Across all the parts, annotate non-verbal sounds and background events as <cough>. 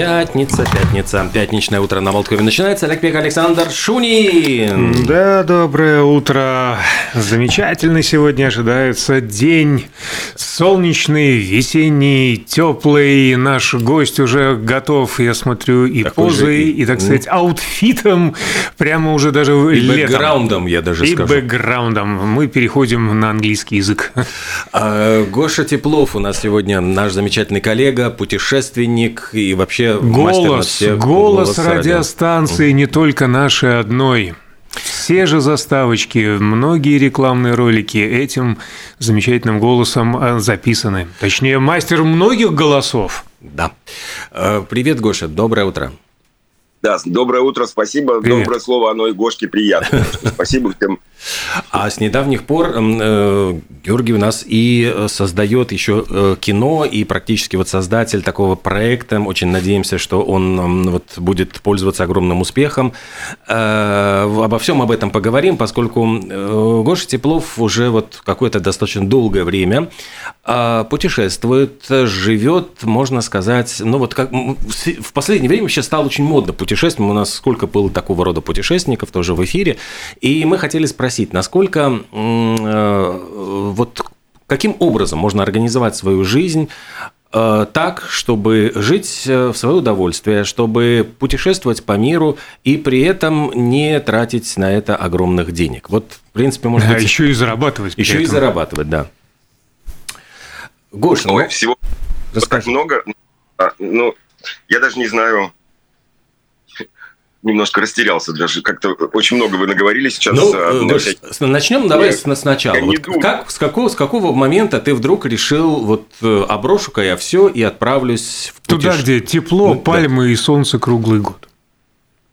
Пятница, пятница, пятничное утро на Молдкове начинается. Олег Пек, Александр Шунин. Да, доброе утро. Замечательный сегодня ожидается день. Солнечный, весенний, теплый. Наш гость уже готов, я смотрю, и Такой позой, же и- и, так сказать, аутфитом. Прямо уже даже И летом. бэкграундом, я даже И скажу. бэкграундом. Мы переходим на английский язык. А, Гоша Теплов у нас сегодня наш замечательный коллега, путешественник и вообще над Голос, всех- голос радио. радиостанции не только нашей одной. Все же заставочки, многие рекламные ролики этим замечательным голосом э, записаны. Точнее, мастер многих голосов. Да. Э, Привет, Гоша, доброе утро. Да, доброе утро, спасибо. Привет. Доброе слово, оно и Гошке приятно. Спасибо всем. А с недавних пор э, Георгий у нас и э, создает еще э, кино, и практически вот создатель такого проекта. Очень надеемся, что он вот будет пользоваться огромным успехом. Обо всем об этом поговорим, поскольку Гоша Теплов уже вот какое-то достаточно долгое время путешествует, живет, можно сказать, ну вот как в последнее время вообще стало очень модно путешествовать. У нас сколько было такого рода путешественников тоже в эфире. И мы хотели спросить, насколько м, э, вот каким образом можно организовать свою жизнь э, так, чтобы жить э, в свое удовольствие, чтобы путешествовать по миру и при этом не тратить на это огромных денег. Вот, в принципе, может А быть, еще и зарабатывать. еще и зарабатывать, да. Гош, ну, всего так расскажи. много. А, Ну, я даже не знаю. Немножко растерялся даже. Как-то очень много вы наговорили сейчас. Ну, а, э, на начнем давай с- сначала. Вот думаю. как, с, какого, с какого момента ты вдруг решил, вот э, оброшу-ка я все и отправлюсь в Туда, путеше- где тепло, Ну, да. пальмы и солнце круглый год.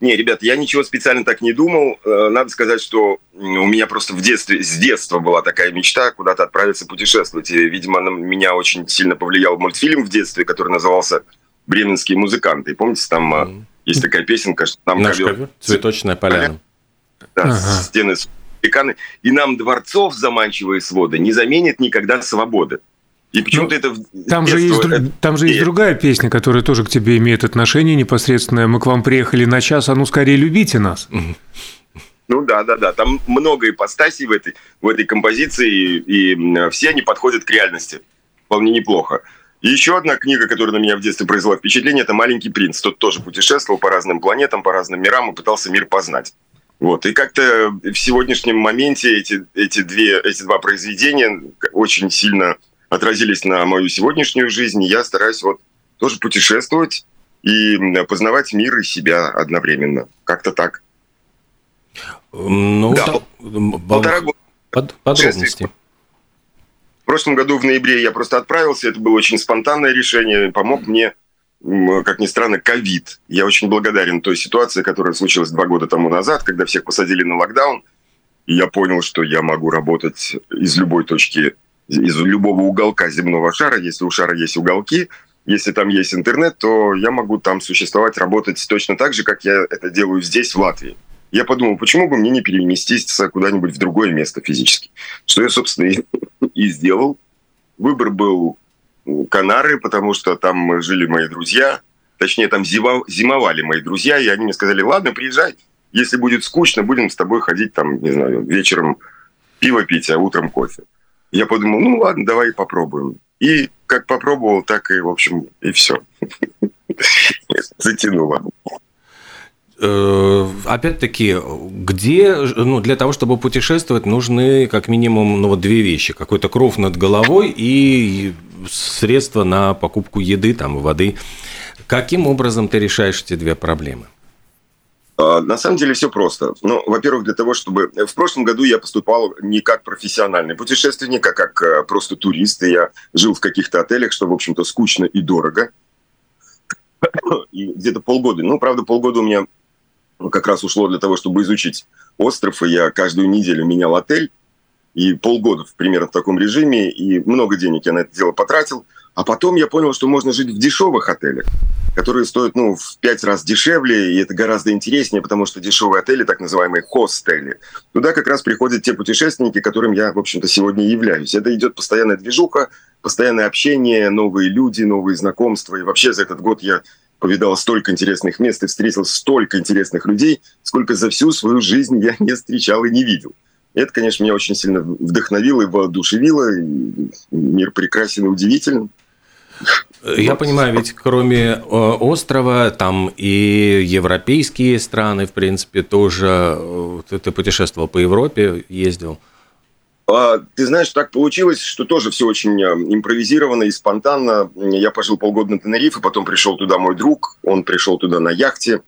Не, ребят, я ничего специально так не думал. Э, Надо сказать, что у меня просто в детстве, с детства была такая мечта куда-то отправиться путешествовать. И, видимо, на меня очень сильно повлиял мультфильм в детстве, который назывался «Бременские музыканты». Помните, там Мгм. Есть такая песенка, что там Наш ковер- ковер, цветочная поляна. Да, Ага. стены пеканы. И нам дворцов заманчивые своды не заменит никогда свободы. И почему-то Ну, это... Там же, есть, это- там же есть другая песня, которая тоже к тебе имеет отношение непосредственное. Мы к вам приехали на час, а ну скорее любите нас. <laughs> Ну да, да, да. Там много ипостасей в этой, в этой композиции, и, и, все они подходят к реальности. Вполне неплохо. И еще одна книга, которая на меня в детстве произвела впечатление, это «Маленький принц». Тот тоже путешествовал по разным планетам, по разным мирам и пытался мир познать. Вот. И как-то в сегодняшнем моменте эти, эти, две, эти два произведения очень сильно отразились на мою сегодняшнюю жизнь. И я стараюсь вот тоже путешествовать и познавать мир и себя одновременно. Как-то так. Ну, Да, так, м, Полтора года. под- подробности. В прошлом году в ноябре я просто отправился. Это было очень спонтанное решение. Помог мне, как ни странно, ковид. Я очень благодарен той ситуации, которая случилась два года тому назад, когда всех посадили на локдаун. И я понял, что я могу работать из любой точки, из любого уголка земного шара. Если у шара есть уголки, если там есть интернет, то я могу там существовать, работать точно так же, как я это делаю здесь, в Латвии. Я подумал, почему бы мне не переместиться куда-нибудь в другое место физически? Что я, собственно, и <laughs> и сделал. Выбор был Канары, потому что там жили мои друзья. Точнее, там зимовали мои друзья, и они мне сказали, ладно, приезжай. Если будет скучно, будем с тобой ходить там, не знаю, вечером пиво пить, а утром кофе. Я подумал, ну ладно, давай попробуем. И как попробовал, так и, в общем, и все. <laughs> Затянуло. Э, Опять-таки, где, ну, для того, чтобы путешествовать, нужны как минимум, ну, вот две вещи. Какой-то кров над головой и средства на покупку еды, там, воды. Каким образом ты решаешь эти две проблемы? А, На самом деле все просто. Ну, во-первых, для того, чтобы... В прошлом году я поступал не как профессиональный путешественник, а как э, просто турист. И я жил в каких-то отелях, что, в общем-то, скучно и дорого. И где-то полгода. Ну, правда, полгода у меня как раз ушло для того, чтобы изучить остров. И я каждую неделю менял отель. И полгода примерно в таком режиме. И много денег я на это дело потратил. А потом я понял, что можно жить в дешевых отелях которые стоят ну, в пять раз дешевле, и это гораздо интереснее, потому что дешевые отели, так называемые хостели, туда как раз приходят те путешественники, которым я, в общем-то, сегодня являюсь. Это идет постоянная движуха, постоянное общение, новые люди, новые знакомства. И вообще за этот год я повидал столько интересных мест и встретил столько интересных людей, сколько за всю свою жизнь я не встречал и не видел. И это, конечно, меня очень сильно вдохновило и воодушевило. Мир прекрасен и удивителен. Я понимаю, ведь кроме э, острова, там и европейские страны, в принципе, тоже э, ты путешествовал по Европе, ездил. А, ты знаешь, так получилось, что тоже все очень э, импровизировано и спонтанно. Я пожил полгода на Тенерифе, потом пришел туда мой друг, он пришел туда на яхте.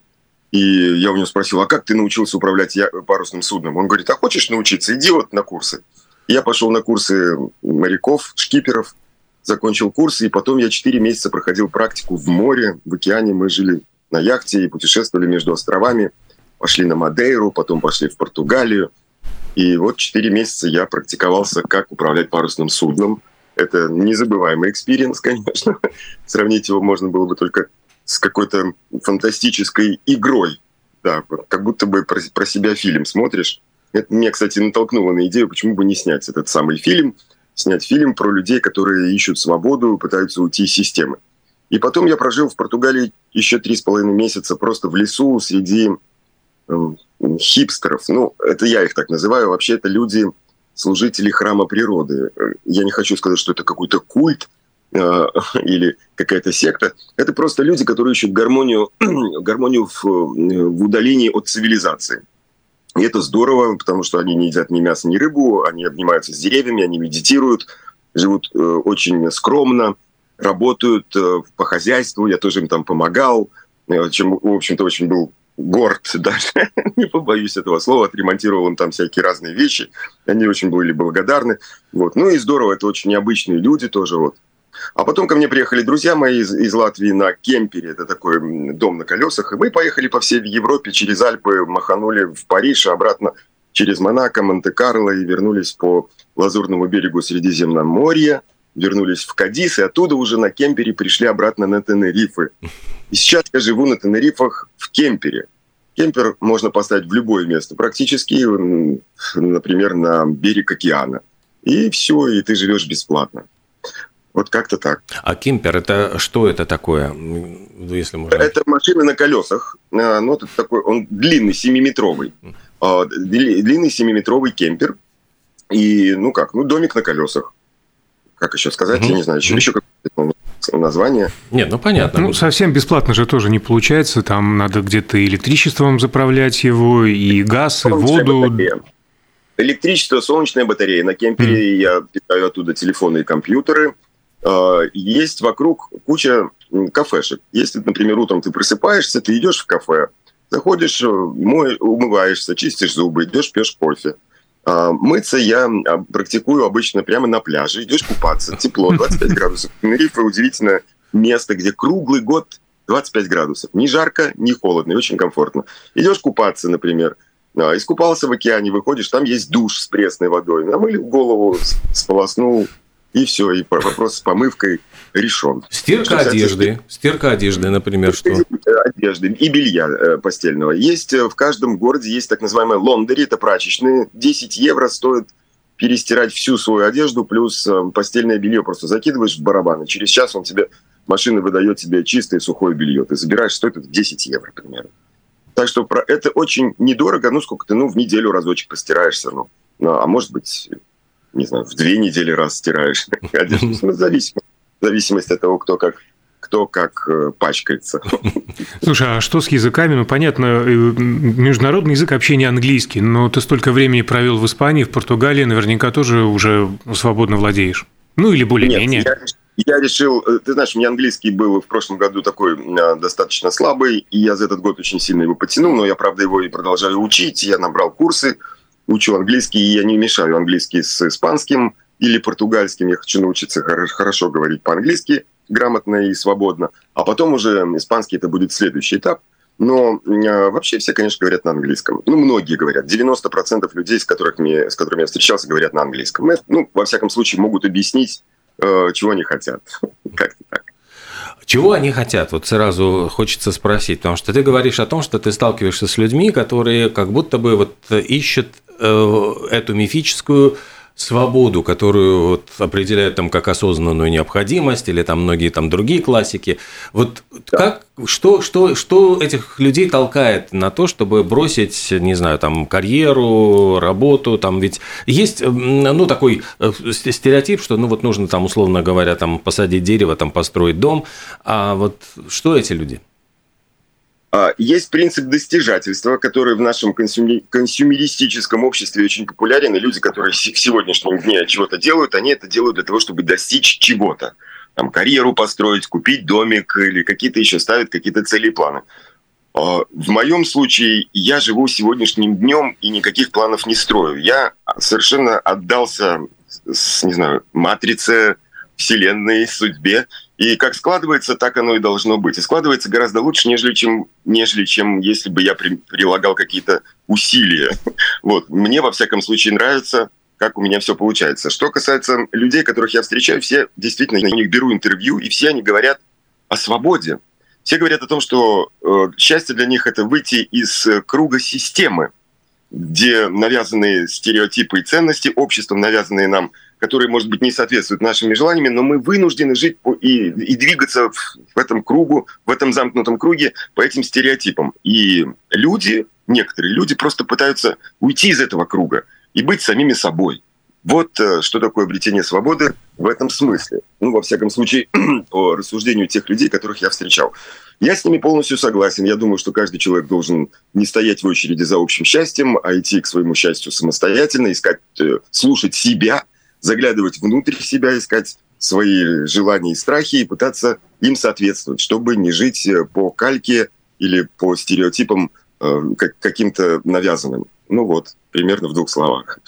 И я у него спросил, а как ты научился управлять парусным судном? Он говорит, а хочешь научиться? Иди вот на курсы. Я пошел на курсы моряков, шкиперов, закончил курсы, и потом я 4 месяца проходил практику в море, в океане. Мы жили на яхте и путешествовали между островами. Пошли на Мадейру, потом пошли в Португалию. И вот 4 месяца я практиковался, как управлять парусным судном. Это незабываемый experience, конечно. <laughs> Сравнить его можно было бы только с какой-то фантастической игрой. Да, как будто бы про, про себя фильм смотришь. Это меня, кстати, натолкнуло на идею, почему бы не снять этот самый фильм – снять фильм про людей, которые ищут свободу, пытаются уйти из системы. И потом я прожил в Португалии еще три с половиной месяца просто в лесу среди хипстеров. Ну, это я их так называю. Вообще это люди, служители храма природы. Я не хочу сказать, что это какой-то культ э, <laughs> или какая-то секта. Это просто люди, которые ищут гармонию, <clears throat> гармонию в, в удалении от цивилизации. И это здорово, потому что они не едят ни мясо, ни рыбу, они обнимаются с деревьями, они медитируют, живут э, очень скромно, работают э, по хозяйству, я тоже им там помогал, э, чем, в общем-то, очень был горд <laughs> даже, не побоюсь этого слова, отремонтировал им там всякие разные вещи, они очень были благодарны. Вот. Ну и здорово, это очень необычные люди тоже, вот. А потом ко мне приехали друзья мои из, из Латвии на кемпере, это такой дом на колесах, и мы поехали по всей Европе через Альпы, маханули в Париж, обратно через Монако, Монте-Карло и вернулись по Лазурному берегу Средиземноморья, вернулись в Кадис, и оттуда уже на кемпере пришли обратно на Тенерифы. И сейчас я живу на Тенерифах в кемпере. Кемпер можно поставить в любое место, практически, например, на берег океана. И все, и ты живешь бесплатно. Вот как-то так. А кемпер это что это такое, если можно? Это машина на колесах. А, ну, это такой, он длинный, семиметровый. А, длинный семиметровый кемпер. И, ну как, ну, домик на колесах. Как еще сказать, угу. я не знаю, еще, еще какое-то название. Нет, ну понятно. Ну, совсем бесплатно же тоже не получается. Там надо где-то электричеством заправлять его, и газ, и воду. Батарея. Электричество, солнечная батарея. На кемпере mm. я питаю оттуда телефоны и компьютеры. А, есть вокруг куча кафешек. Если, например, утром ты просыпаешься, ты идешь в кафе, заходишь, э, мой, умываешься, чистишь зубы, идешь, пьешь кофе. А, мыться я а, практикую обычно прямо на пляже. Идешь купаться, тепло, <laughs> 25 градусов. Тенерифе удивительное место, где круглый год 25 градусов. Не жарко, не холодно, и очень комфортно. Идешь купаться, например, искупался в океане, выходишь, там есть душ с пресной водой. Намылил голову, сполоснул, и все, и вопрос с помывкой решен. Стирка что, одежды, стирка одежды, например, что? Одежды и белья э, постельного. Есть э, в каждом городе есть так называемые лондери, это прачечные. 10 евро стоит перестирать всю свою одежду, плюс э, постельное белье просто закидываешь в барабан, и через час он тебе, машина выдает тебе чистое сухое белье. Ты забираешь, стоит это 10 евро примерно. Так что про это очень недорого, ну сколько ты, ну в неделю разочек постираешься, ну, ну а может быть не знаю, в две недели раз стираешь <laughs> <laughs> одежду. Ну, зависимо, в зависимости от того, кто как кто как э, пачкается. <laughs> Слушай, а что с языками? Ну, понятно, э, международный язык общения английский, но ты столько времени провел в Испании, в Португалии, наверняка тоже уже свободно владеешь. Ну, или более-менее. Я, я решил, э, ты знаешь, у меня английский был в прошлом году такой достаточно слабый, и я за этот год очень сильно его потянул, но я, правда, его и продолжаю учить. Я набрал курсы, учу английский, и я не мешаю английский с испанским или португальским. Я хочу научиться хорошо говорить по-английски, грамотно и свободно. А потом уже испанский это будет следующий этап. Но э, вообще все, конечно, говорят на английском. Ну, многие говорят. 90% людей, с, которыми, с которыми я встречался, говорят на английском. Это, ну, во всяком случае, могут объяснить, э, чего они хотят. <laughs> Как-то так. Чего они хотят? Вот сразу хочется спросить, потому что ты говоришь о том, что ты сталкиваешься с людьми, которые как будто бы вот ищут Э, эту мифическую свободу, которую вот определяют там как осознанную необходимость или там многие там другие классики. Вот да. как, что, что, что этих людей толкает на то, чтобы бросить, не знаю, там карьеру, работу, там ведь есть, ну, такой э, стереотип, что, ну, вот нужно там, условно говоря, там посадить дерево, там построить дом, а вот что эти люди? А, есть принцип достижательства, который в нашем консюмеристическом обществе очень популярен, и люди, которые в сегодняшнем дне чего-то делают, они это делают для того, чтобы достичь чего-то. Там, карьеру построить, купить домик или какие-то еще ставят какие-то цели и планы. А, в моем случае я живу сегодняшним днем и никаких планов не строю. Я совершенно отдался, не знаю, матрице, вселенной, судьбе. И как складывается, так оно и должно быть. И складывается гораздо лучше, нежели чем, нежели чем если бы я при, прилагал какие-то усилия. <laughs> Вот. Мне, во всяком случае, нравится, как у меня все получается. Что касается людей, которых я встречаю, все действительно, я у них беру интервью, и все они говорят о свободе. Все говорят о том, что э, счастье для них – это выйти из э, круга системы, где навязанные стереотипы и ценности, обществом навязанные нам – которые, может быть, не соответствуют нашими желаниями, но мы вынуждены жить и, и двигаться в этом кругу, в этом замкнутом круге по этим стереотипам. И люди, некоторые люди просто пытаются уйти из этого круга и быть самими собой. Вот э, что такое обретение свободы в этом смысле. Ну, во всяком случае, <clears throat> по рассуждению тех людей, которых я встречал. Я с ними полностью согласен. Я думаю, что каждый человек должен не стоять в очереди за общим счастьем, а идти к своему счастью самостоятельно, искать, э, слушать себя – заглядывать внутрь себя, искать свои желания и страхи и пытаться им соответствовать, чтобы не жить э, по кальке или по стереотипам э, каким-то навязанным. Ну вот, примерно в двух словах.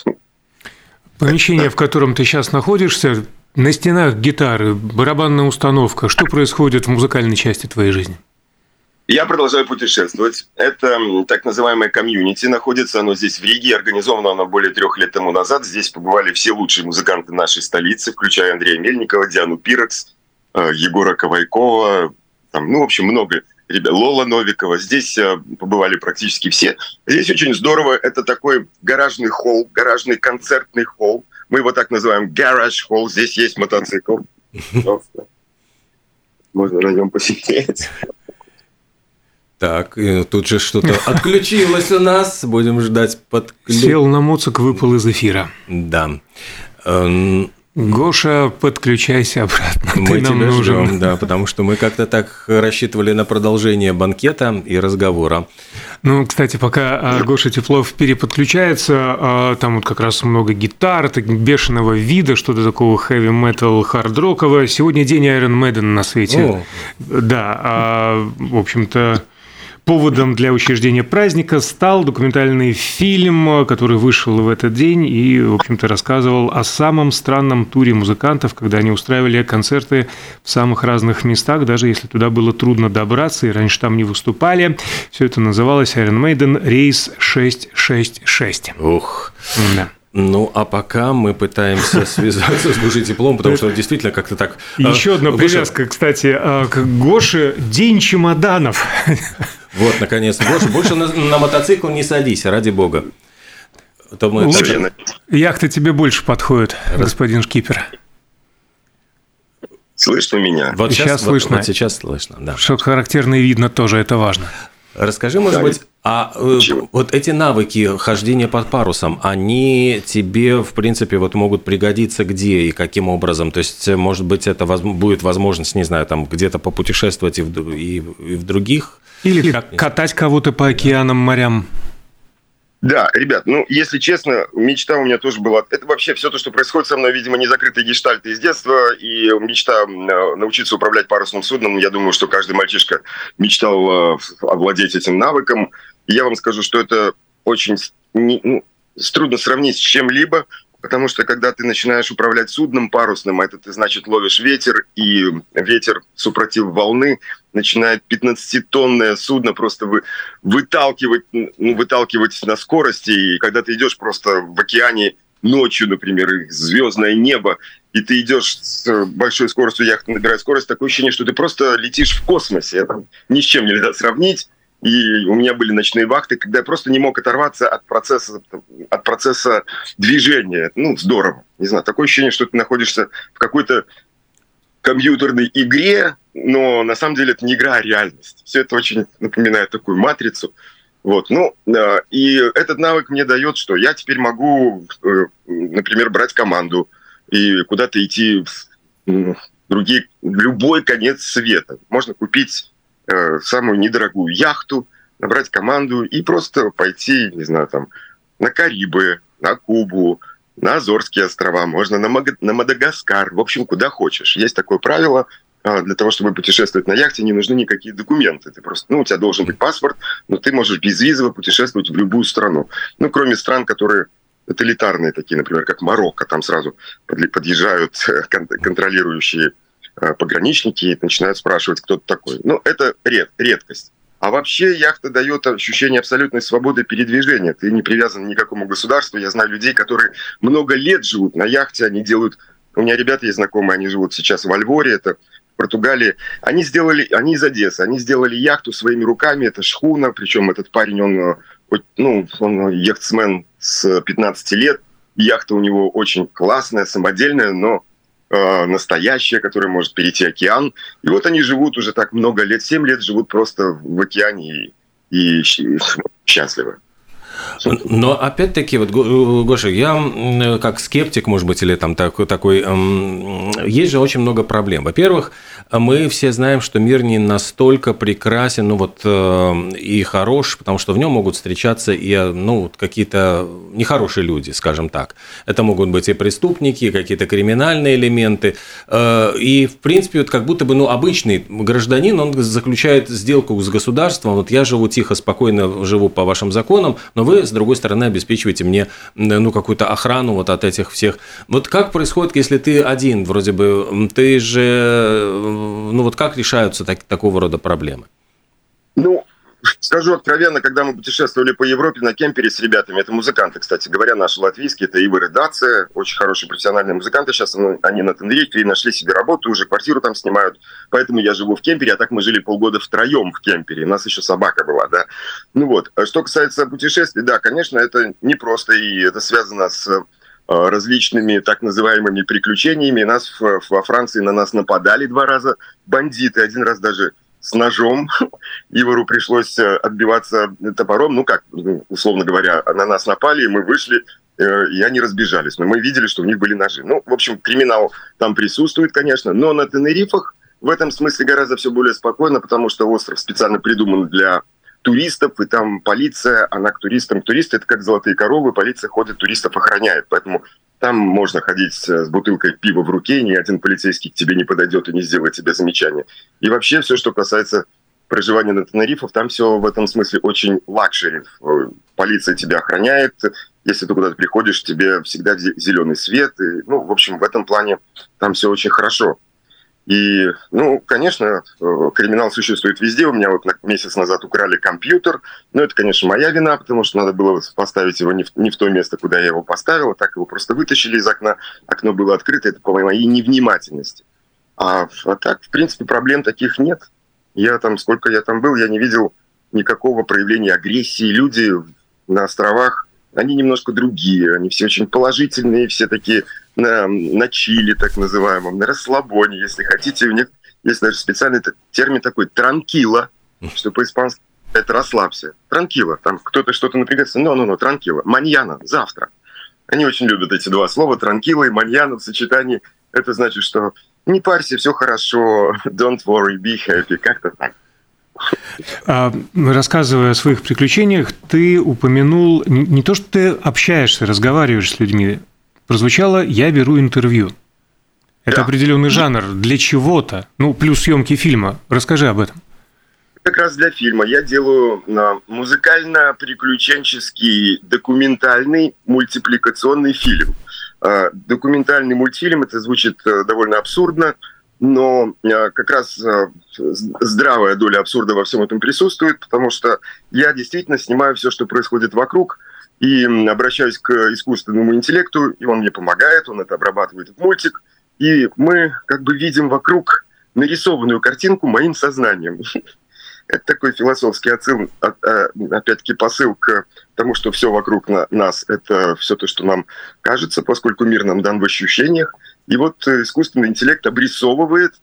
Помещение, в котором ты сейчас находишься, на стенах гитары, барабанная установка. Что происходит в музыкальной части твоей жизни? Я продолжаю путешествовать. Это так называемое комьюнити. Находится оно здесь в Риге. Организовано оно более трех лет тому назад. Здесь побывали все лучшие музыканты нашей столицы, включая Андрея Мельникова, Диану Пирекс, э, Егора Ковайкова. Там, ну, в общем, много ребят. Лола Новикова. Здесь э, побывали практически все. Здесь очень здорово. Это такой гаражный холл, гаражный концертный холл. Мы его так называем гараж холл. Здесь есть мотоцикл. <laughs> Можно на нем посидеть. Так, тут же что-то <laughs> отключилось у нас. Будем ждать под... Сел на моцик, выпал из эфира. Да. Эм, Гоша, подключайся обратно. Мы Ты нам тебя нужен. ждем, да, потому что мы как-то так рассчитывали на продолжение банкета и разговора. Ну, кстати, пока а, Гоша Теплов переподключается, а, там вот как раз много гитар, бешеного вида, что-то такого хэви-метал, хард-рокового. Сегодня день Iron Maiden на свете. О. Да, а, в общем-то, Поводом для учреждения праздника стал документальный фильм, который вышел в этот день и, в общем-то, рассказывал о самом странном туре музыкантов, когда они устраивали концерты в самых разных местах, даже если туда было трудно добраться, и раньше там не выступали. Все это называлось Iron Maiden рейс 666. Ух. Да. Ну, а пока мы пытаемся связаться с душей теплом, потому что действительно как-то так... Еще одна привязка, кстати, а, к Гоше – День чемоданов. Вот, наконец-то. Больше, больше на, на мотоцикл не садись, ради бога. То мы Лучше. Яхта тебе больше подходит, Раз... господин шкипер. Слышно меня? Вот сейчас, сейчас слышно. Вот, вот сейчас слышно, да. Что характерно и видно тоже, это важно. Расскажи, может да, быть, а э, Чего? вот эти навыки хождения под парусом, они тебе, в принципе, вот могут пригодиться где и каким образом? То есть, может быть, это воз... будет возможность, не знаю, там где-то попутешествовать и в, и, и в других или как, катать кого-то по океанам, морям. Да, ребят, ну, если честно, мечта у меня тоже была. Это вообще все то, что происходит со мной, видимо, не закрытые гештальты из детства. И мечта э, научиться управлять парусным судном. Я думаю, что каждый мальчишка мечтал э, овладеть этим навыком. Я вам скажу, что это очень ну, трудно сравнить с чем-либо, Потому что когда ты начинаешь управлять судном парусным, это ты, значит, ловишь ветер, и ветер, супротив волны, начинает 15-тонное судно просто вы, выталкивать, ну, выталкивать на скорости. И когда ты идешь просто в океане ночью, например, звездное небо, и ты идешь с большой скоростью, яхта набирает скорость, такое ощущение, что ты просто летишь в космосе. Это ни с чем нельзя сравнить. И у меня были ночные вахты, когда я просто не мог оторваться от процесса, от процесса движения. Ну, здорово. Не знаю, такое ощущение, что ты находишься в какой-то компьютерной игре, но на самом деле это не игра, а реальность. Все это очень напоминает такую матрицу. Вот, ну, и этот навык мне дает, что я теперь могу, э, например, брать команду и куда-то идти в другие, в любой конец света. Можно купить э, самую недорогую яхту, набрать команду и просто пойти, не знаю, там, на Карибы, на Кубу, на Азорские острова, можно на, Маг... на Мадагаскар, в общем, куда хочешь. Есть такое правило, а, для того, чтобы путешествовать на яхте, не нужны никакие документы. Ты просто, ну, у тебя должен быть паспорт, но ты можешь безвизово путешествовать в любую страну. Ну, кроме стран, которые тоталитарные такие, например, как Марокко, там сразу подъезжают э, контролирующие э, пограничники и начинают спрашивать, кто ты такой. Ну, это ред, редкость. А вообще яхта дает ощущение абсолютной свободы передвижения. Ты не привязан ни к какому государству. Я знаю людей, которые много лет живут на яхте, они делают... У меня ребята есть знакомые, они живут сейчас в Альворе, это Португалии. Они сделали, они из Одессы, они сделали яхту своими руками, это шхуна, причем этот парень, он, ну, он яхтсмен с 15 лет, яхта у него очень классная, самодельная, но э, которая может перейти океан. И вот они живут уже так много лет, 7 лет живут просто в океане и, и счастливы. Но опять-таки, вот, Гоша, я как скептик, может быть, или там такой, такой, есть же очень много проблем. Во-первых, мы все знаем, что мир не настолько прекрасен, ну вот э, и хорош, потому что в нем могут встречаться и ну какие-то нехорошие люди, скажем так. Это могут быть и преступники, и какие-то криминальные элементы. Э, и в принципе, вот как будто бы ну обычный гражданин, он заключает сделку с государством. Вот я живу тихо, спокойно живу по вашим законам, но вы с другой стороны обеспечиваете мне ну какую-то охрану вот от этих всех. Вот как происходит, если ты один, вроде бы, ты же ну вот как решаются так, такого рода проблемы? Ну, Скажу откровенно, когда мы путешествовали по Европе на кемпере с ребятами, это музыканты, кстати говоря, наши латвийские, это Ива Редация, очень хорошие профессиональные музыканты, сейчас они на Тенерифе и нашли себе работу, уже квартиру там снимают, поэтому я живу в кемпере, а так мы жили полгода втроем в кемпере, у нас еще собака была, да. Ну вот, а что касается путешествий, да, конечно, это непросто, и это связано с Э, различными так называемыми приключениями. Нас во Франции на нас нападали два раза бандиты, один раз даже с ножом. <laughs> Ивару пришлось э, отбиваться топором. Ну как, ну, условно говоря, на нас напали, и мы вышли, э, и они разбежались. Но мы видели, что у них были ножи. Ну, в общем, криминал там присутствует, конечно, но на Тенерифах в этом смысле гораздо все более спокойно, потому что остров специально придуман для туристов, и там полиция, она к туристам. Туристы – это как золотые коровы, полиция ходит, туристов охраняет. Поэтому там можно ходить с бутылкой пива в руке, ни один полицейский к тебе не подойдет и не сделает тебе замечания. И вообще все, что касается проживания на Тенерифах, там все в этом смысле очень luxury. Полиция тебя охраняет, если ты куда-то приходишь, тебе всегда зеленый свет. И, ну, в общем, в этом плане там все очень хорошо. И, ну, конечно, э, криминал существует везде. У меня вот месяц назад украли компьютер. Но это, конечно, моя вина, потому что надо было поставить его не в, не в то место, куда я его поставил. Так его просто вытащили из окна. Окно было открыто. Это по моей невнимательности. А, а так, в принципе, проблем таких нет. Я там, сколько я там был, я не видел никакого проявления агрессии. Люди на островах, они немножко другие. Они все очень положительные, все такие на, на чили, так называемом, на расслабоне, если хотите. У них есть даже специальный термин такой «транкила», что по-испански это «расслабься». Транкила. Там кто-то что-то напрягается. «Но-но-но, транкила». «Маньяна» – «завтра». Они очень любят эти два слова. «Транкила» и «маньяна» в сочетании. Это значит, что не парься, все хорошо, don't worry, be happy, как-то так. А, рассказывая о своих приключениях, ты упомянул не то, что ты общаешься, разговариваешь с людьми, прозвучало «я беру интервью». Это да. определенный жанр для чего-то, ну, плюс съемки фильма. Расскажи об этом. Как раз для фильма я делаю а, музыкально-приключенческий документальный мультипликационный фильм. А, документальный мультфильм, это звучит э, довольно абсурдно, но а, как раз здравая доля абсурда во всем этом присутствует, потому что я действительно снимаю все, что происходит вокруг, и обращаюсь к искусственному интеллекту, и он мне помогает, он это обрабатывает в мультик, и мы как бы видим вокруг нарисованную картинку моим сознанием. <laughs> Это такой философский отсыл, а, опять-таки посыл к тому, что все вокруг нас – это все то, что нам кажется, поскольку мир нам дан в ощущениях. И вот искусственный интеллект обрисовывает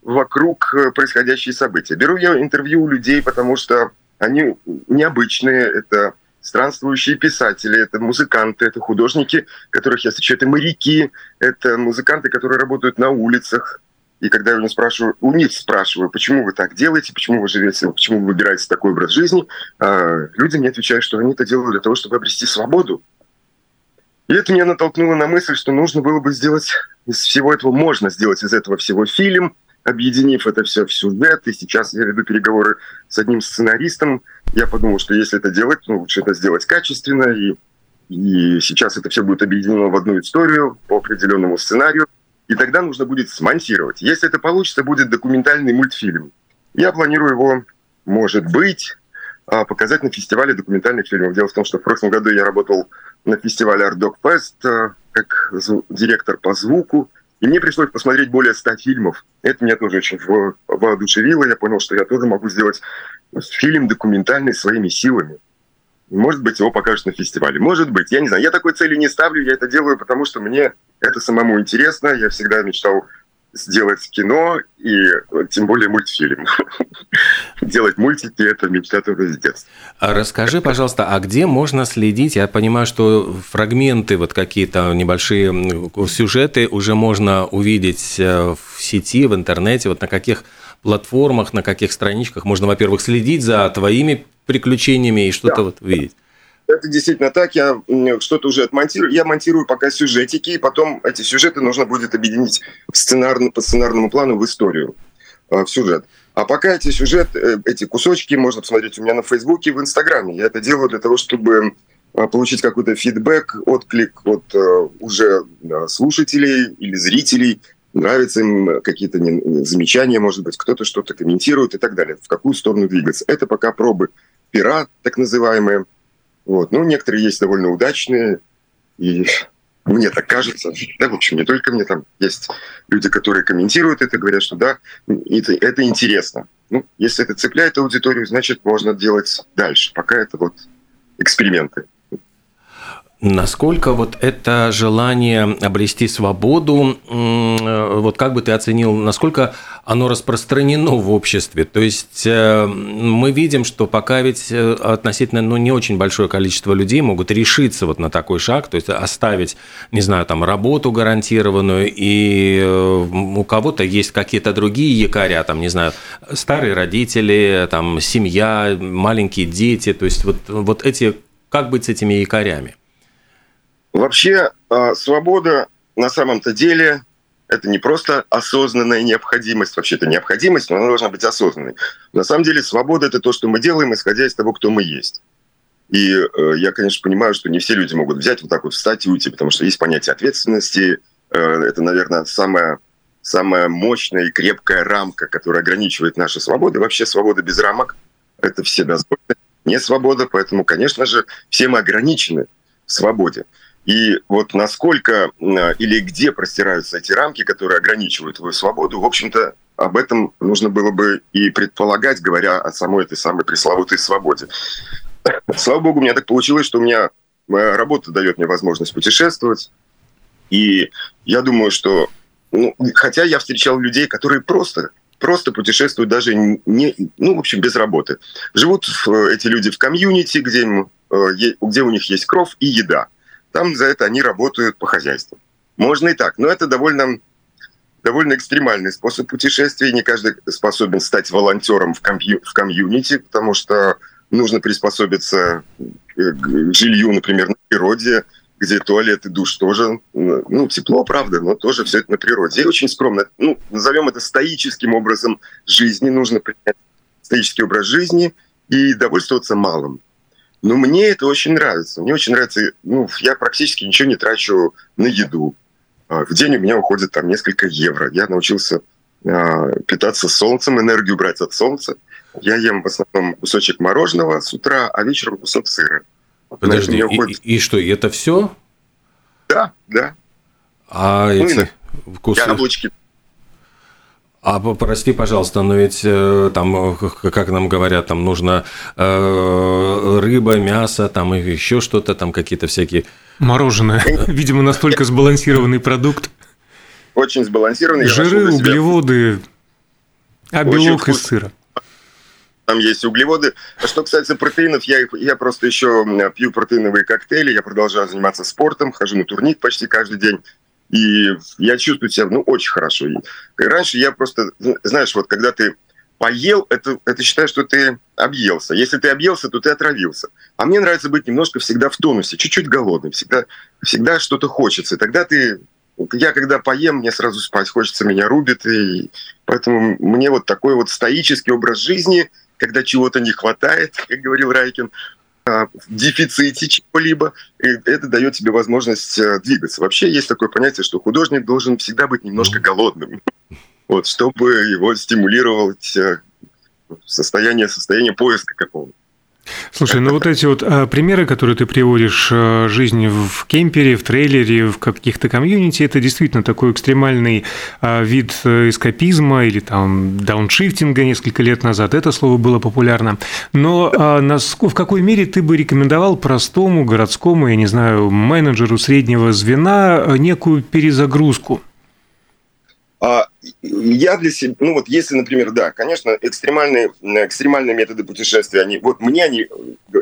вокруг происходящие события. Беру я интервью у людей, потому что они необычные. Это странствующие писатели, это музыканты, это художники, которых я встречаю, это моряки, это музыканты, которые работают на улицах. И когда я у них спрашиваю, у них спрашиваю, почему вы так делаете, почему вы живете, почему вы выбираете такой образ жизни, а люди мне отвечают, что они это делают для того, чтобы обрести свободу. И это меня натолкнуло на мысль, что нужно было бы сделать из всего этого, можно сделать из этого всего фильм, объединив это все в сюжет. И сейчас я веду переговоры с одним сценаристом, я подумал, что если это делать, ну, лучше это сделать качественно, и, и сейчас это все будет объединено в одну историю по определенному сценарию, и тогда нужно будет смонтировать. Если это получится, будет документальный мультфильм. Я планирую его, может быть, а, показать на фестивале документальных фильмов. Дело в том, что в прошлом году я работал на фестивале Art Dog Fest а, как директор по звуку, и мне пришлось посмотреть более ста фильмов. Это меня тоже очень воодушевило. Я понял, что я тоже могу сделать фильм документальный своими силами. Может быть, его покажут на фестивале. Может быть, я не знаю. Я такой цели не ставлю, я это делаю, потому что мне это самому интересно. Я всегда мечтал сделать кино и тем более мультфильм. <laughs> Делать мультики – это мечта тоже с детства. А расскажи, пожалуйста, а где можно следить? Я понимаю, что фрагменты, вот какие-то небольшие сюжеты уже можно увидеть э, в сети, в интернете. Вот на каких платформах, на каких страничках можно, во-первых, следить за твоими приключениями и что-то да. вот видеть? Это действительно так. Я что-то уже отмонтирую. Я монтирую пока сюжетики, и потом эти сюжеты нужно будет объединить в сценарно, по сценарному плану в историю, э, в сюжет. А пока эти сюжеты, э, эти кусочки можно посмотреть у меня на Фейсбуке и в Инстаграме. Я это делаю для того, чтобы э, получить какой-то фидбэк, отклик от уже слушателей или зрителей нравятся им какие-то замечания, может быть, кто-то что-то комментирует и так далее. В какую сторону двигаться. Это пока пробы пера, так называемые. Вот. Ну, некоторые есть довольно удачные, и мне так кажется. Да, в общем, не только мне, там есть люди, которые комментируют это, говорят, что да, это, это интересно. Ну, если это цепляет аудиторию, значит, можно делать дальше. Пока это вот эксперименты. Насколько вот это желание обрести свободу, вот как бы ты оценил, насколько оно распространено в обществе? То есть э, мы видим, что пока ведь э, относительно ну, не очень большое количество людей могут решиться вот на такой шаг, то есть оставить, не знаю, там работу гарантированную, и э, у кого-то есть какие-то другие якоря, там, не знаю, старые родители, там, семья, маленькие дети, то есть вот, вот эти, как быть с этими якорями? Вообще, а, свобода на самом-то деле это не просто осознанная необходимость, вообще это необходимость, но она должна быть осознанной. На самом деле свобода – это то, что мы делаем, исходя из того, кто мы есть. И э, я, конечно, понимаю, что не все люди могут взять вот так вот встать и уйти, потому что есть понятие ответственности. Э, это, наверное, самая, самая мощная и крепкая рамка, которая ограничивает наши свободы. Вообще свобода без рамок – это все дозволено, не свобода, поэтому, конечно же, все мы ограничены в свободе. И вот насколько или где простираются эти рамки, которые ограничивают твою свободу, в общем-то, об этом нужно было бы и предполагать, говоря о самой этой самой пресловутой свободе. <coughs> Слава богу, у меня так получилось, что у меня моя работа дает мне возможность путешествовать. И я думаю, что... Ну, хотя я встречал людей, которые просто просто путешествуют даже не, ну, в общем, без работы. Живут эти люди в комьюнити, где, им, э, где у них есть кровь и еда – там за это они работают по хозяйству. Можно и так, но это довольно, довольно экстремальный способ путешествия. Не каждый способен стать волонтером в, комью, в комьюнити, потому что нужно приспособиться к жилью, например, на природе, где туалет и душ тоже, ну, тепло, правда, но тоже все это на природе. И очень скромно, ну, назовем это стоическим образом жизни, нужно принять стоический образ жизни и довольствоваться малым. Но мне это очень нравится. Мне очень нравится, ну, я практически ничего не трачу на еду. А, в день у меня уходит там несколько евро. Я научился а, питаться солнцем, энергию брать от солнца. Я ем в основном кусочек мороженого с утра, а вечером кусок сыра. Подожди, и, уходит... и, и что, это все? Да, да. А ну, эти вкусы... Яблочки. А прости, пожалуйста, но ведь э, там, как нам говорят, там нужно э, рыба, мясо, там и еще что-то, там какие-то всякие... Мороженое. <laughs> Видимо, настолько сбалансированный продукт. Очень сбалансированный. Жиры, углеводы, а белок из сыра там есть углеводы. А что касается протеинов, я, я просто еще пью протеиновые коктейли, я продолжаю заниматься спортом, хожу на турник почти каждый день. И я чувствую себя, ну, очень хорошо. И раньше я просто, знаешь, вот когда ты поел, это, это считаешь, что ты объелся. Если ты объелся, то ты отравился. А мне нравится быть немножко всегда в тонусе, чуть-чуть голодным, всегда, всегда что-то хочется. И тогда ты... Я когда поем, мне сразу спать хочется, меня рубит. И поэтому мне вот такой вот стоический образ жизни, когда чего-то не хватает, <laughs> как говорил Райкин, в дефиците чего-либо, это дает тебе возможность э, двигаться. Вообще есть такое понятие, что художник должен всегда быть немножко голодным, <laughs> вот, чтобы его стимулировать э, состояние, состояние поиска какого-то. Слушай, ну вот эти вот а, примеры, которые ты приводишь, а, жизнь в кемпере, в трейлере, в каких-то комьюнити, это действительно такой экстремальный а, вид эскапизма или там дауншифтинга несколько лет назад. Это слово было популярно. Но а, нас, в какой мере ты бы рекомендовал простому городскому, я не знаю, менеджеру среднего звена некую перезагрузку? А я для себя, ну вот если, например, да, конечно, экстремальные, экстремальные методы путешествия, они, вот мне они,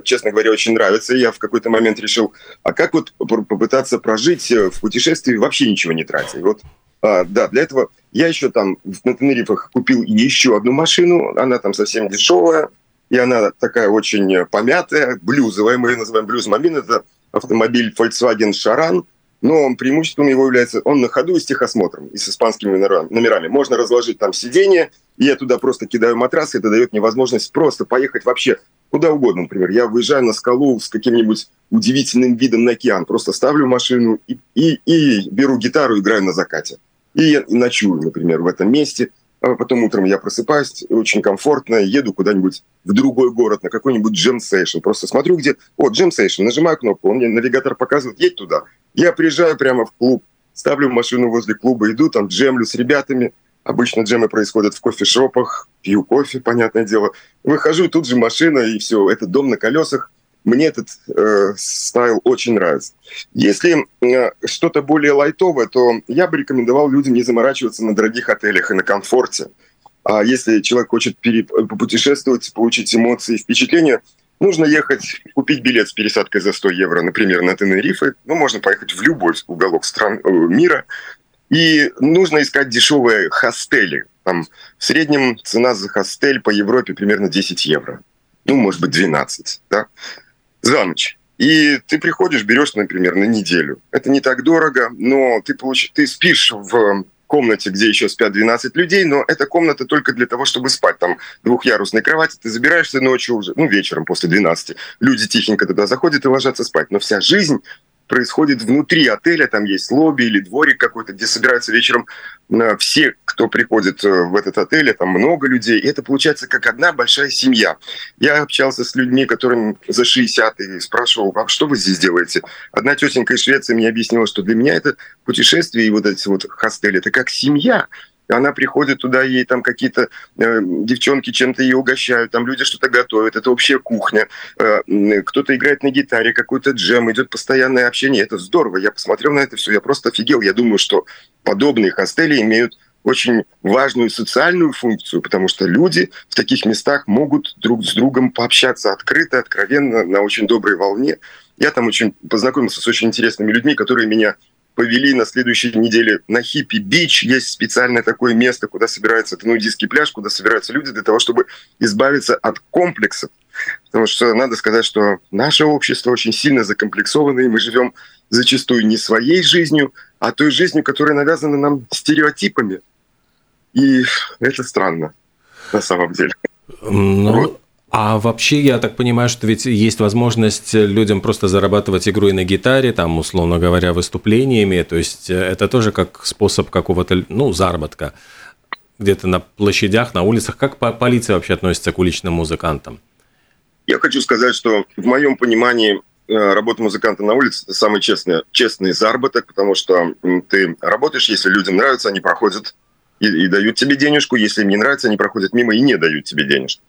честно говоря, очень нравятся. Я в какой-то момент решил, а как вот попытаться прожить э, в путешествии вообще ничего не тратя? Вот, а, да, для этого я еще там на Тенерифах купил еще одну машину, она там совсем дешевая, и она такая очень помятая, блюзовая, мы ее называем блюз-мобиль, это автомобиль Volkswagen Charan – но преимуществом его является он на ходу и с техосмотром, и с испанскими номерами. Можно разложить там сиденье, и я туда просто кидаю матрас, и это дает мне возможность просто поехать вообще куда угодно. Например, я выезжаю на скалу с каким-нибудь удивительным видом на океан, просто ставлю машину и, и, и беру гитару, играю на закате. И, и ночую, например, в этом месте – а потом утром я просыпаюсь, очень комфортно, еду куда-нибудь в другой город, на какой-нибудь джем-сейшн. Просто смотрю, где... О, джем-сейшн, нажимаю кнопку, он мне навигатор показывает, едь туда. Я приезжаю прямо в клуб, ставлю машину возле клуба, иду там джемлю с ребятами. Обычно джемы происходят в кофешопах, пью кофе, понятное дело. Выхожу, тут же машина, и все, это дом на колесах. Мне этот э, стайл очень нравится. Если э, что-то более лайтовое, то я бы рекомендовал людям не заморачиваться на дорогих отелях и на комфорте. А если человек хочет переп- попутешествовать, получить эмоции и впечатления, нужно ехать, купить билет с пересадкой за 100 евро, например, на Тенерифе. Ну, можно поехать в любой уголок стран, э, мира. И нужно искать дешевые хостели. Там в среднем цена за хостель по Европе примерно 10 евро. Ну, может быть, 12. Да? за ночь. И ты приходишь, берешь, например, на неделю. Это не так дорого, но ты, получ... ты спишь в комнате, где еще спят 12 людей, но эта комната только для того, чтобы спать. Там двухъярусной кровати, ты забираешься ночью уже, ну, вечером после 12. Люди тихенько туда заходят и ложатся спать. Но вся жизнь происходит внутри отеля, там есть лобби или дворик какой-то, где собираются вечером э, все, кто приходит э, в этот отель, там много людей, и это получается как одна большая семья. Я общался с людьми, которым за 60 и спрашивал, а что вы здесь делаете? Одна тетенька из Швеции мне объяснила, что для меня это путешествие и вот эти вот хостели, это как семья она приходит туда, ей там какие-то э, девчонки чем-то ее угощают, там люди что-то готовят, это общая кухня, э, кто-то играет на гитаре, какой-то джем, идет постоянное общение, это здорово, я посмотрел на это все, я просто офигел, я думаю, что подобные хостели имеют очень важную социальную функцию, потому что люди в таких местах могут друг с другом пообщаться открыто, откровенно, на очень доброй волне. Я там очень познакомился с очень интересными людьми, которые меня повели на следующей неделе на Хиппи-Бич. Есть специальное такое место, куда собирается, это нудистский пляж, куда собираются люди для того, чтобы избавиться от комплексов. Потому что надо сказать, что наше общество очень сильно закомплексовано, и мы живем зачастую не своей жизнью, а той жизнью, которая навязана нам стереотипами. И это странно на самом деле. Ну, вот. А вообще, я так понимаю, что ведь есть возможность людям просто зарабатывать игрой на гитаре, там, условно говоря, выступлениями, то есть э, это тоже как способ какого-то, ну, заработка где-то на площадях, на улицах. Как полиция вообще относится к уличным музыкантам? Я хочу сказать, что в моем понимании э, работа музыканта на улице – это самый честный, честный заработок, потому что ты работаешь, если людям нравится, они проходят и, и дают тебе денежку. Если им не нравится, они проходят мимо и не дают тебе денежку.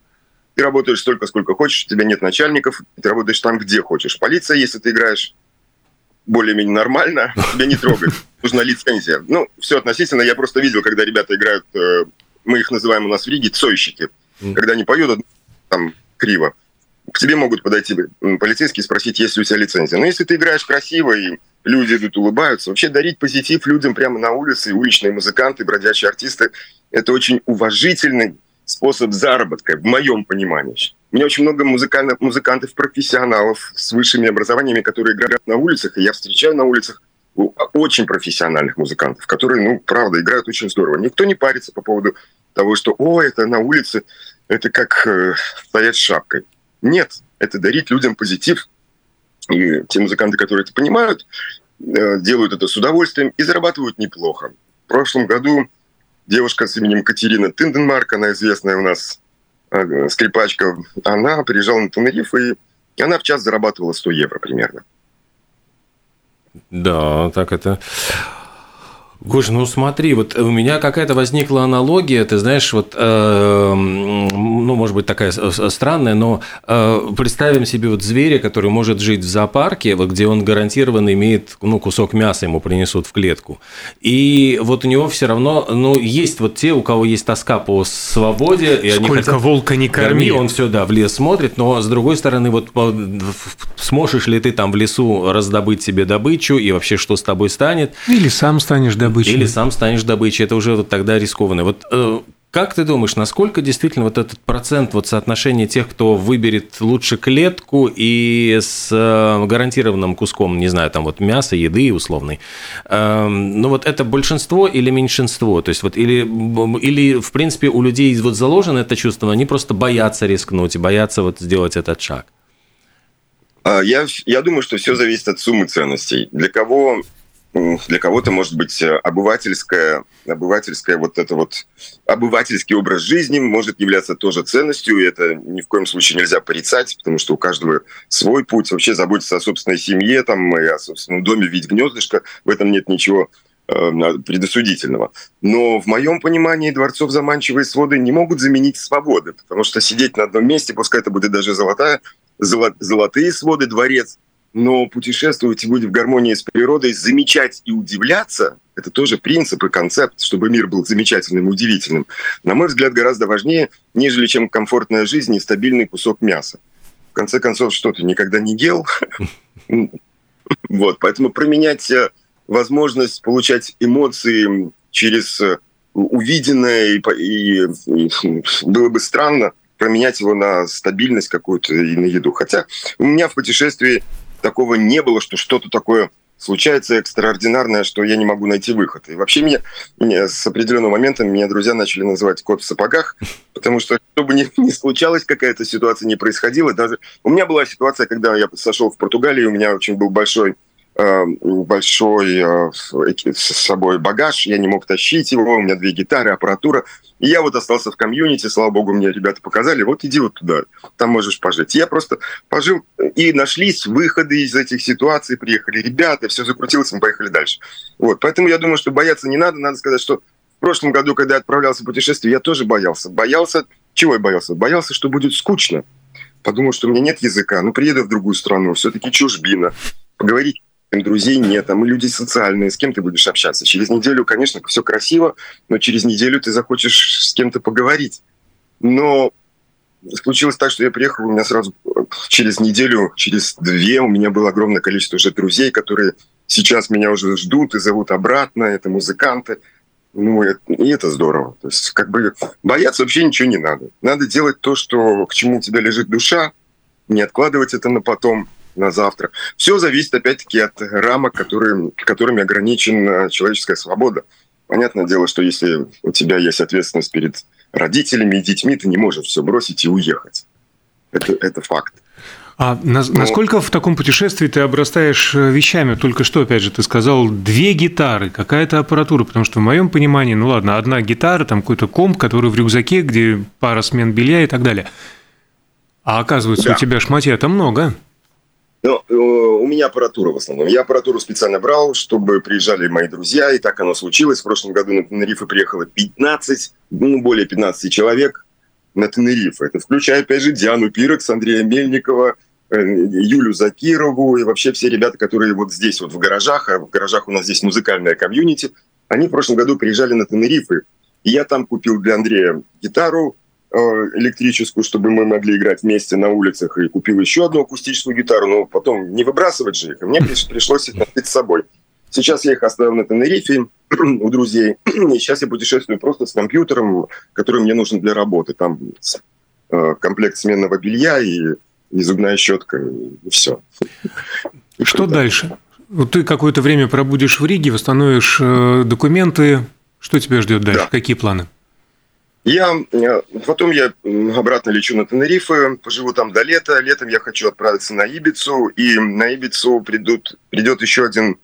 Ты работаешь столько, сколько хочешь, у тебя нет начальников, ты работаешь там, где хочешь. Полиция, если ты играешь более-менее нормально, <laughs> тебя не трогает. Нужна лицензия. Ну, все относительно. Я просто видел, когда ребята играют, э, мы их называем у нас в Риге цойщики. Когда они поют, там криво. К тебе могут подойти полицейские и спросить, есть ли у тебя лицензия. Но если ты играешь красиво и люди идут, улыбаются, вообще дарить позитив людям прямо на улице, уличные музыканты, бродячие артисты, это очень уважительный способ заработка, в моем понимании. У меня очень много музыкальных, музыкантов, профессионалов с высшими образованиями, которые играют на улицах, и я встречаю на улицах очень профессиональных музыкантов, которые, ну, правда, играют очень здорово. Никто не парится по поводу того, что, о, это на улице, это как э, стоять с шапкой. Нет, это дарить людям позитив. И те музыканты, которые это понимают, э, делают это с удовольствием и зарабатывают неплохо. В прошлом году девушка с именем Катерина Тинденмарк, она известная у нас э, скрипачка, она приезжала на Тенериф, и она в час зарабатывала 100 евро примерно. Да, так это Гоша, ну смотри, вот у меня какая-то возникла аналогия, ты знаешь, вот, э, ну, может быть, такая странная, но э, представим себе вот зверя, который может жить в зоопарке, вот где он гарантированно имеет, ну, кусок мяса ему принесут в клетку. И вот у него все равно, ну, есть вот те, у кого есть тоска по свободе. И Сколько они хотят, волка не корми. корми. Он все, да, в лес смотрит, но с другой стороны, вот сможешь ли ты там в лесу раздобыть себе добычу и вообще что с тобой станет? Или сам станешь добычей добычей. Или сам станешь добычей, это уже вот тогда рискованно. Вот э, как ты думаешь, насколько действительно вот этот процент, вот соотношение тех, кто выберет лучше клетку и с э, гарантированным куском, не знаю, там вот мяса, еды условной, э, ну вот это большинство или меньшинство? То есть вот или, или в принципе у людей вот заложено это чувство, они просто боятся рискнуть, боятся вот сделать этот шаг? А, я, я думаю, что все зависит от суммы ценностей. Для кого для кого-то, может быть, э, обывательская, обывательская вот это вот обывательский образ жизни может являться тоже ценностью, и это ни в коем случае нельзя порицать, потому что у каждого свой путь. Вообще заботиться о собственной семье там, и о собственном доме, видеть гнездышко, в этом нет ничего э, предосудительного. Но в моем понимании дворцов заманчивые своды не могут заменить свободы, потому что сидеть на одном месте, пускай это будет даже золотая, золотые своды, дворец – но путешествовать и быть в гармонии с природой, замечать и удивляться – это тоже принцип и концепт, чтобы мир был замечательным и удивительным. На мой взгляд, гораздо важнее, нежели чем комфортная жизнь и стабильный кусок мяса. В конце концов, что ты никогда не ел? <laughs> Вот, поэтому променять э, возможность получать эмоции через э, увиденное, и, было бы странно променять его на стабильность какую-то и на еду. Хотя у меня в путешествии такого не было, что что-то такое случается экстраординарное, что я не могу найти выход. И вообще меня, меня с определенного момента меня друзья начали называть кот в сапогах, <laughs> потому что чтобы не, не случалось, какая-то ситуация не происходила. Даже у меня была ситуация, когда я сошел в Португалии, у меня очень был большой большой э, с собой багаж, я не мог тащить его, у меня две гитары, аппаратура. И я вот остался в комьюнити, слава богу, мне ребята показали, вот иди вот туда, там можешь пожить. Я просто пожил, и нашлись выходы из этих ситуаций, приехали ребята, все закрутилось, мы поехали дальше. Вот, поэтому я думаю, что бояться не надо, надо сказать, что в прошлом году, когда я отправлялся в путешествие, я тоже боялся. Боялся, чего я боялся? Боялся, что будет скучно. Подумал, что у меня нет языка, ну приеду в другую страну, все-таки чужбина, поговорить друзей нет, а мы люди социальные, с кем ты будешь общаться? Через неделю, конечно, все красиво, но через неделю ты захочешь с кем-то поговорить. Но случилось так, что я приехал, у меня сразу через неделю, через две у меня было огромное количество уже друзей, которые сейчас меня уже ждут и зовут обратно, это музыканты. Ну, и это здорово. То есть, как бы, бояться вообще ничего не надо. Надо делать то, что, к чему у тебя лежит душа, не откладывать это на потом – на завтра. Все зависит, опять-таки, от рамок, которые, которыми ограничена человеческая свобода. Понятное дело, что если у тебя есть ответственность перед родителями и детьми, ты не можешь все бросить и уехать. Это, это факт. А на, Но... насколько в таком путешествии ты обрастаешь э, вещами? Только что, опять же, ты сказал, две гитары, какая-то аппаратура, потому что в моем понимании, ну ладно, одна гитара, там какой-то комп, который в рюкзаке, где пара смен белья и так далее. А оказывается, да. у тебя шматья-то много. Но э, у меня аппаратура в основном. Я аппаратуру специально брал, чтобы приезжали мои друзья, и так оно случилось. В прошлом году на Тенерифе приехало 15, ну, более 15 человек на Тенерифе. Это включая, опять же, Диану Пирекс, Андрея Мельникова, э, Юлю Закирову и вообще все ребята, которые вот здесь, вот в гаражах, а в гаражах у нас здесь музыкальная комьюнити, они в прошлом году приезжали на Тенерифе. И я там купил для Андрея гитару, электрическую, чтобы мы могли играть вместе на улицах, и купил еще одну акустическую гитару, но потом не выбрасывать же их, мне пришлось их носить с собой. Сейчас я их оставил на Тенерифе <clears throat> у друзей, <clears throat> и сейчас я путешествую просто с компьютером, который мне нужен для работы. Там э, комплект сменного белья и, и зубная щетка, и все. Что дальше? Вот ты какое-то время пробудешь в Риге, восстановишь э, документы. Что тебя ждет дальше? Да. Какие планы? Я, э, потом я обратно лечу на Тенерифе, поживу там до лета. Летом я хочу отправиться на Ибицу, и на Ибицу придут, придет еще один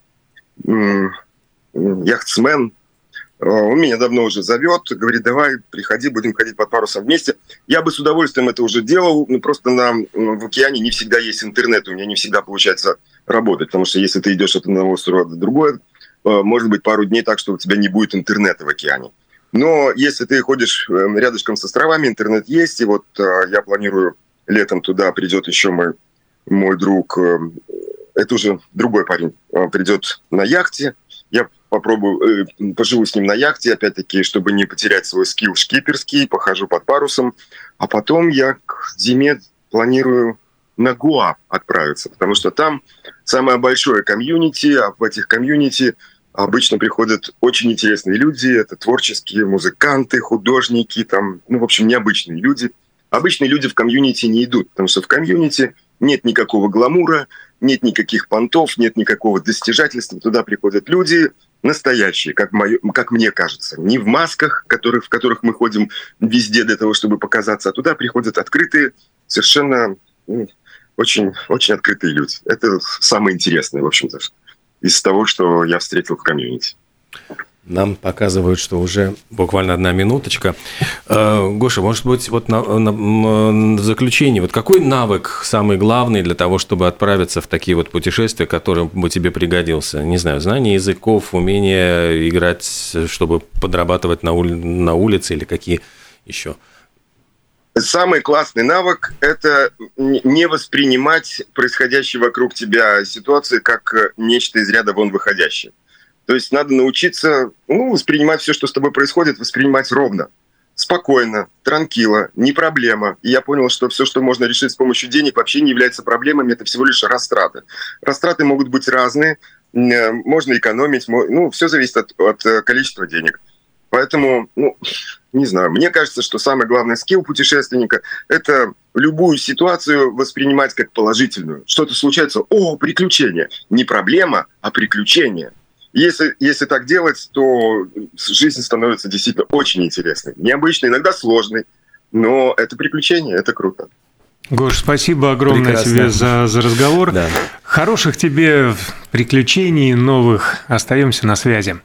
яхтсмен. Э, он меня давно уже зовет, говорит, давай, приходи, будем ходить под парусом вместе. Я бы с удовольствием это уже делал, но просто на, в океане не всегда есть интернет, у меня не всегда получается работать, потому что если ты идешь от одного острова до другого, э, может быть пару дней так, что у тебя не будет интернета в океане. Но если ты ходишь эм, рядышком с островами, интернет есть, и вот э, я планирую летом туда придет еще мой, мой друг, эм, это уже другой парень, э, придет на яхте, я попробую, э, поживу с ним на яхте, опять-таки, чтобы не потерять свой skill шкиперский, похожу под парусом, а потом я к зиме планирую на Гоа отправиться, потому что там самое большое комьюнити, а в этих комьюнити обычно приходят очень интересные люди, это творческие музыканты, художники, там, ну, в общем, необычные люди. Обычные люди в комьюнити не идут, потому что в комьюнити нет никакого гламура, нет никаких понтов, нет никакого достижательства. Туда приходят люди настоящие, как, мое, как мне кажется. Не в масках, которых, в которых мы ходим везде для того, чтобы показаться, а туда приходят открытые, совершенно очень, очень открытые люди. Это самое интересное, в общем-то из того, что я встретил в комьюнити. Нам показывают, что уже буквально одна минуточка. Э, Гоша, может быть, вот на, на, на заключение, вот какой навык самый главный для того, чтобы отправиться в такие вот путешествия, который бы тебе пригодился? Не знаю, знание языков, умение играть, чтобы подрабатывать на, ули, на улице или какие еще? Самый классный навык – это не воспринимать происходящие вокруг тебя ситуации как э, нечто из ряда вон выходящее. То есть надо научиться ну, воспринимать все, что с тобой происходит, воспринимать ровно, спокойно, транкило, не проблема. И я понял, что все, что можно решить с помощью денег, вообще не является проблемами, это всего лишь растраты. Растраты могут быть разные, э, можно экономить, ну, все зависит от, от э, количества денег. Поэтому, ну, не знаю, мне кажется, что самый главный скилл путешественника – это любую ситуацию воспринимать как положительную. Что-то случается, о, приключение. Не проблема, а приключение. Если, если так делать, то жизнь становится действительно очень интересной. Необычной, иногда сложной, но это приключение, это круто. Гош, спасибо огромное Прекрасно. тебе за, за разговор. Да. Хороших тебе приключений новых. Остаемся на связи.